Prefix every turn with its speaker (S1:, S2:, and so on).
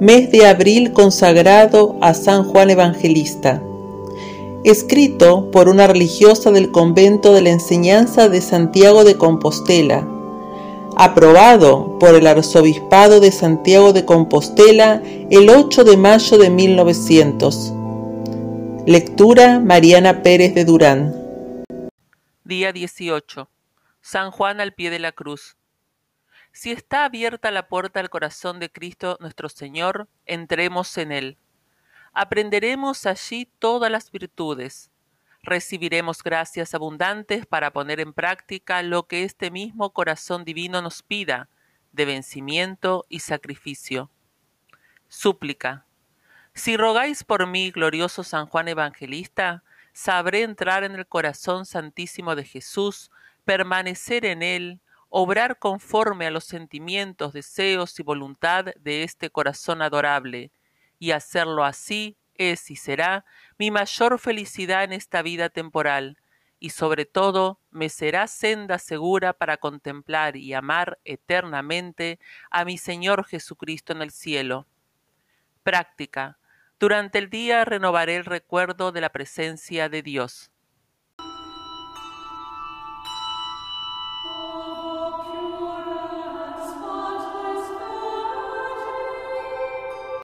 S1: mes de abril consagrado a San Juan Evangelista. Escrito por una religiosa del convento de la enseñanza de Santiago de Compostela. Aprobado por el Arzobispado de Santiago de Compostela el 8 de mayo de 1900. Lectura Mariana Pérez de Durán.
S2: Día 18. San Juan al pie de la cruz. Si está abierta la puerta al corazón de Cristo nuestro Señor, entremos en él. Aprenderemos allí todas las virtudes. Recibiremos gracias abundantes para poner en práctica lo que este mismo corazón divino nos pida, de vencimiento y sacrificio. Súplica. Si rogáis por mí, glorioso San Juan Evangelista, sabré entrar en el corazón santísimo de Jesús, permanecer en él, obrar conforme a los sentimientos, deseos y voluntad de este corazón adorable, y hacerlo así es y será mi mayor felicidad en esta vida temporal, y sobre todo me será senda segura para contemplar y amar eternamente a mi Señor Jesucristo en el cielo. Práctica. Durante el día renovaré el recuerdo de la presencia de Dios.